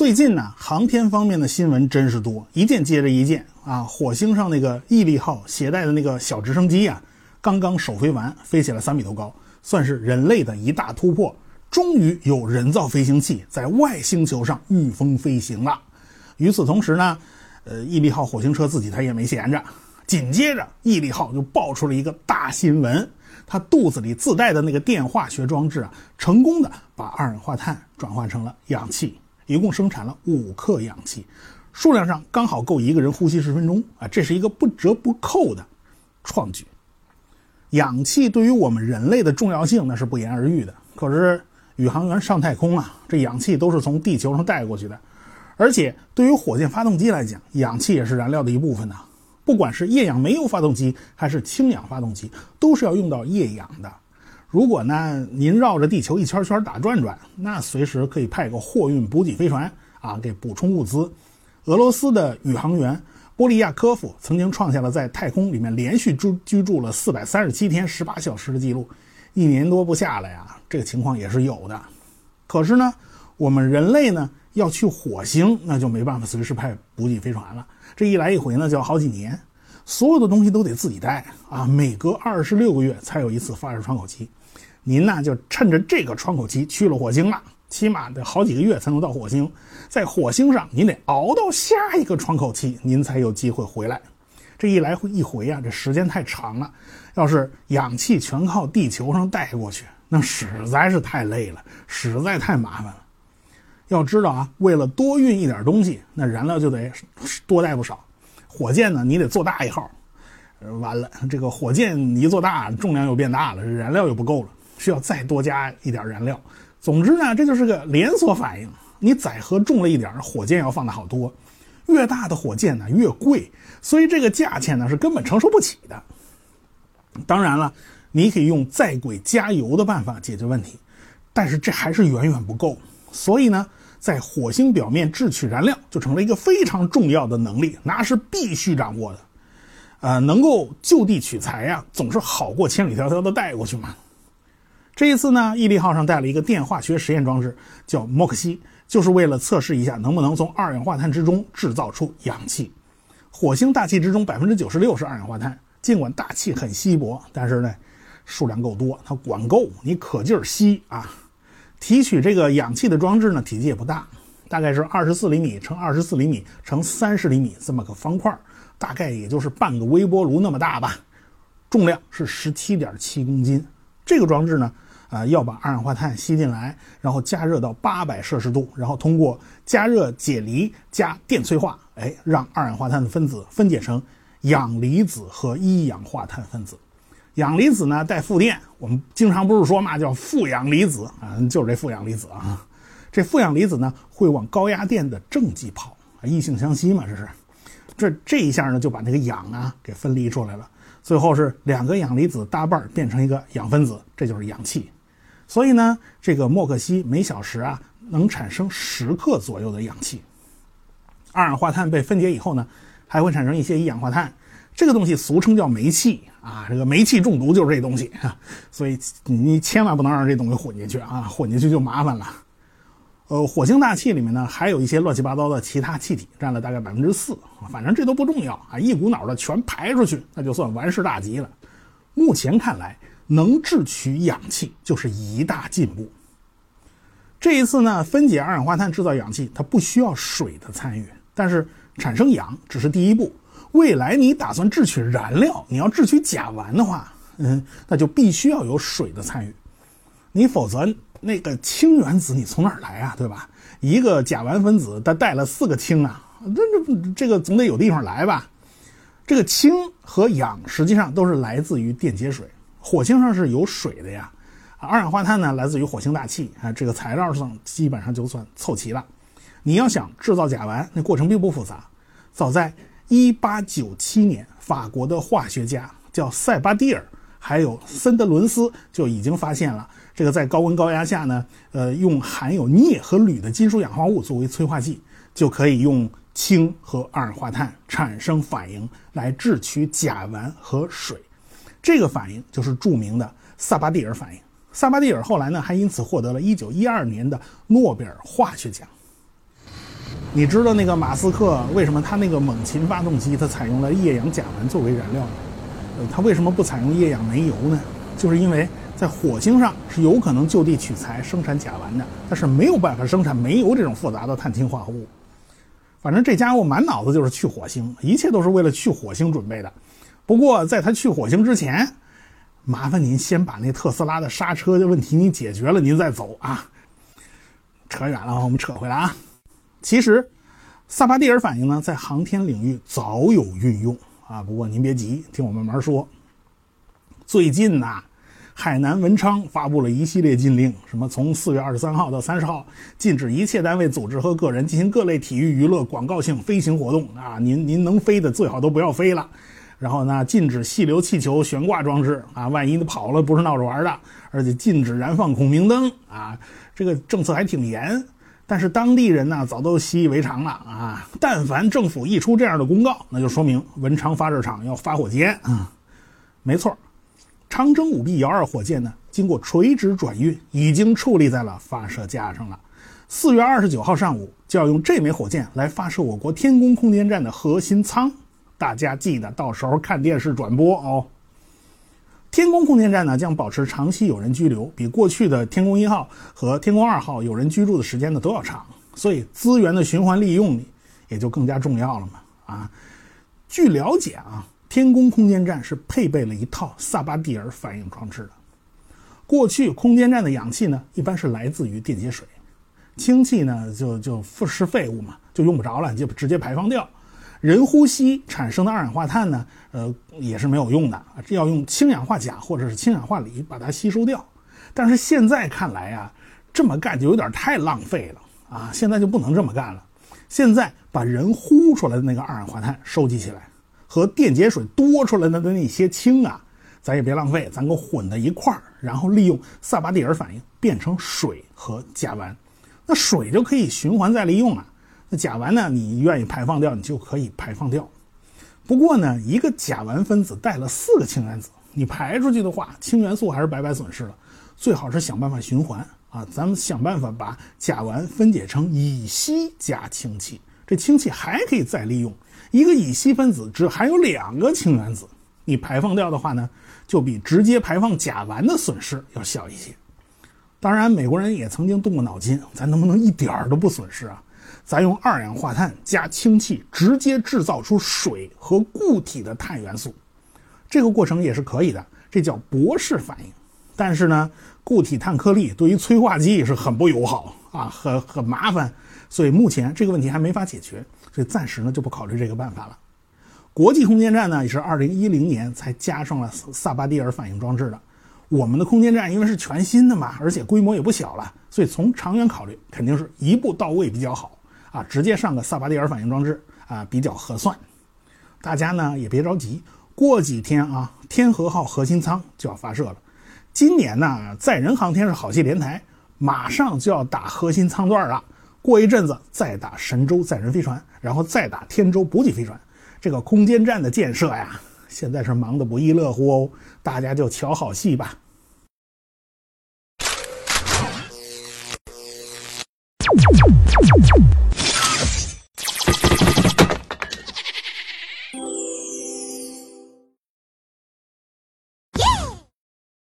最近呢，航天方面的新闻真是多，一件接着一件啊！火星上那个毅力号携带的那个小直升机啊，刚刚首飞完，飞起来三米多高，算是人类的一大突破。终于有人造飞行器在外星球上御风飞行了。与此同时呢，呃，毅力号火星车自己它也没闲着，紧接着毅力号就爆出了一个大新闻，它肚子里自带的那个电化学装置啊，成功的把二氧化碳转化成了氧气。一共生产了五克氧气，数量上刚好够一个人呼吸十分钟啊！这是一个不折不扣的创举。氧气对于我们人类的重要性那是不言而喻的。可是宇航员上太空啊，这氧气都是从地球上带过去的，而且对于火箭发动机来讲，氧气也是燃料的一部分呐。不管是液氧煤油发动机还是氢氧发动机，都是要用到液氧的。如果呢，您绕着地球一圈圈打转转，那随时可以派个货运补给飞船啊，给补充物资。俄罗斯的宇航员波利亚科夫曾经创下了在太空里面连续住居住了四百三十七天十八小时的记录，一年多不下来啊，这个情况也是有的。可是呢，我们人类呢要去火星，那就没办法随时派补给飞船了，这一来一回呢就要好几年。所有的东西都得自己带啊，每隔二十六个月才有一次发射窗口期。您呢就趁着这个窗口期去了火星了，起码得好几个月才能到火星。在火星上，您得熬到下一个窗口期，您才有机会回来。这一来回一回啊，这时间太长了。要是氧气全靠地球上带过去，那实在是太累了，实在太麻烦了。要知道啊，为了多运一点东西，那燃料就得多带不少。火箭呢，你得做大一号，完了，这个火箭一做大，重量又变大了，燃料又不够了，需要再多加一点燃料。总之呢，这就是个连锁反应。你载荷重了一点，火箭要放的好多。越大的火箭呢越贵，所以这个价钱呢是根本承受不起的。当然了，你可以用在轨加油的办法解决问题，但是这还是远远不够。所以呢。在火星表面制取燃料就成了一个非常重要的能力，那是必须掌握的。呃，能够就地取材呀，总是好过千里迢迢的带过去嘛。这一次呢，毅力号上带了一个电化学实验装置，叫莫克西，就是为了测试一下能不能从二氧化碳之中制造出氧气。火星大气之中百分之九十六是二氧化碳，尽管大气很稀薄，但是呢，数量够多，它管够，你可劲儿吸啊。提取这个氧气的装置呢，体积也不大，大概是二十四厘米乘二十四厘米乘三十厘米这么个方块，大概也就是半个微波炉那么大吧，重量是十七点七公斤。这个装置呢，啊，要把二氧化碳吸进来，然后加热到八百摄氏度，然后通过加热解离加电催化，哎，让二氧化碳的分子分解成氧离子和一氧化碳分子。氧离子呢带负电，我们经常不是说嘛叫负氧离子啊，就是这负氧离子啊。这负氧离子呢会往高压电的正极跑，异性相吸嘛，这是。这这一下呢就把那个氧啊给分离出来了，最后是两个氧离子搭伴变成一个氧分子，这就是氧气。所以呢，这个莫克西每小时啊能产生十克左右的氧气。二氧化碳被分解以后呢，还会产生一些一氧化碳。这个东西俗称叫煤气啊，这个煤气中毒就是这东西，所以你千万不能让这东西混进去啊，混进去就麻烦了。呃，火星大气里面呢，还有一些乱七八糟的其他气体，占了大概百分之四，反正这都不重要啊，一股脑的全排出去，那就算完事大吉了。目前看来，能制取氧气就是一大进步。这一次呢，分解二氧化碳制造氧气，它不需要水的参与，但是产生氧只是第一步。未来你打算制取燃料，你要制取甲烷的话，嗯，那就必须要有水的参与，你否则那个氢原子你从哪儿来啊？对吧？一个甲烷分子它带了四个氢啊，那这这个总得有地方来吧？这个氢和氧实际上都是来自于电解水，火星上是有水的呀。二氧化碳呢来自于火星大气啊，这个材料上基本上就算凑齐了。你要想制造甲烷，那过程并不复杂，早在。一八九七年，法国的化学家叫塞巴蒂尔，还有森德伦斯就已经发现了这个在高温高压下呢，呃，用含有镍和铝的金属氧化物作为催化剂，就可以用氢和二氧化碳产生反应来制取甲烷和水。这个反应就是著名的萨巴蒂尔反应。萨巴蒂尔后来呢，还因此获得了一九一二年的诺贝尔化学奖。你知道那个马斯克为什么他那个猛禽发动机它采用了液氧甲烷作为燃料呢？呃，他为什么不采用液氧煤油呢？就是因为在火星上是有可能就地取材生产甲烷的，但是没有办法生产煤油这种复杂的碳氢化合物。反正这家伙满脑子就是去火星，一切都是为了去火星准备的。不过在他去火星之前，麻烦您先把那特斯拉的刹车的问题你解决了，您再走啊。扯远了，我们扯回来啊。其实，萨巴蒂尔反应呢，在航天领域早有运用啊。不过您别急，听我慢慢说。最近呐，海南文昌发布了一系列禁令，什么从四月二十三号到三十号，禁止一切单位、组织和个人进行各类体育娱乐、广告性飞行活动啊。您您能飞的最好都不要飞了。然后呢，禁止细流气球悬挂装置啊，万一跑了不是闹着玩的。而且禁止燃放孔明灯啊，这个政策还挺严。但是当地人呢，早都习以为常了啊！但凡政府一出这样的公告，那就说明文昌发射场要发火箭啊！没错，长征五 B 遥二火箭呢，经过垂直转运，已经矗立在了发射架上了。四月二十九号上午就要用这枚火箭来发射我国天宫空间站的核心舱，大家记得到时候看电视转播哦。天宫空间站呢将保持长期有人居留，比过去的天宫一号和天宫二号有人居住的时间呢都要长，所以资源的循环利用也就更加重要了嘛。啊，据了解啊，天宫空间站是配备了一套萨巴蒂尔反应装置的。过去空间站的氧气呢一般是来自于电解水，氢气呢就就腐蚀废物嘛，就用不着了，就直接排放掉。人呼吸产生的二氧化碳呢，呃，也是没有用的，这要用氢氧化钾或者是氢氧化锂把它吸收掉。但是现在看来啊，这么干就有点太浪费了啊！现在就不能这么干了。现在把人呼出来的那个二氧化碳收集起来，和电解水多出来的那些氢啊，咱也别浪费，咱给混在一块儿，然后利用萨巴蒂尔反应变成水和甲烷，那水就可以循环再利用了。那甲烷呢？你愿意排放掉，你就可以排放掉。不过呢，一个甲烷分子带了四个氢原子，你排出去的话，氢元素还是白白损失了。最好是想办法循环啊！咱们想办法把甲烷分解成乙烯加氢气，这氢气还可以再利用。一个乙烯分子只含有两个氢原子，你排放掉的话呢，就比直接排放甲烷的损失要小一些。当然，美国人也曾经动过脑筋，咱能不能一点儿都不损失啊？咱用二氧化碳加氢气直接制造出水和固体的碳元素，这个过程也是可以的，这叫博士反应。但是呢，固体碳颗粒对于催化剂是很不友好啊，很很麻烦，所以目前这个问题还没法解决，所以暂时呢就不考虑这个办法了。国际空间站呢也是二零一零年才加上了萨巴蒂尔反应装置的，我们的空间站因为是全新的嘛，而且规模也不小了，所以从长远考虑，肯定是一步到位比较好。啊，直接上个萨巴蒂尔反应装置啊，比较合算。大家呢也别着急，过几天啊，天河号核心舱就要发射了。今年呢，载人航天是好戏连台，马上就要打核心舱段了。过一阵子再打神舟载人飞船，然后再打天舟补给飞船。这个空间站的建设呀，现在是忙得不亦乐乎哦。大家就瞧好戏吧。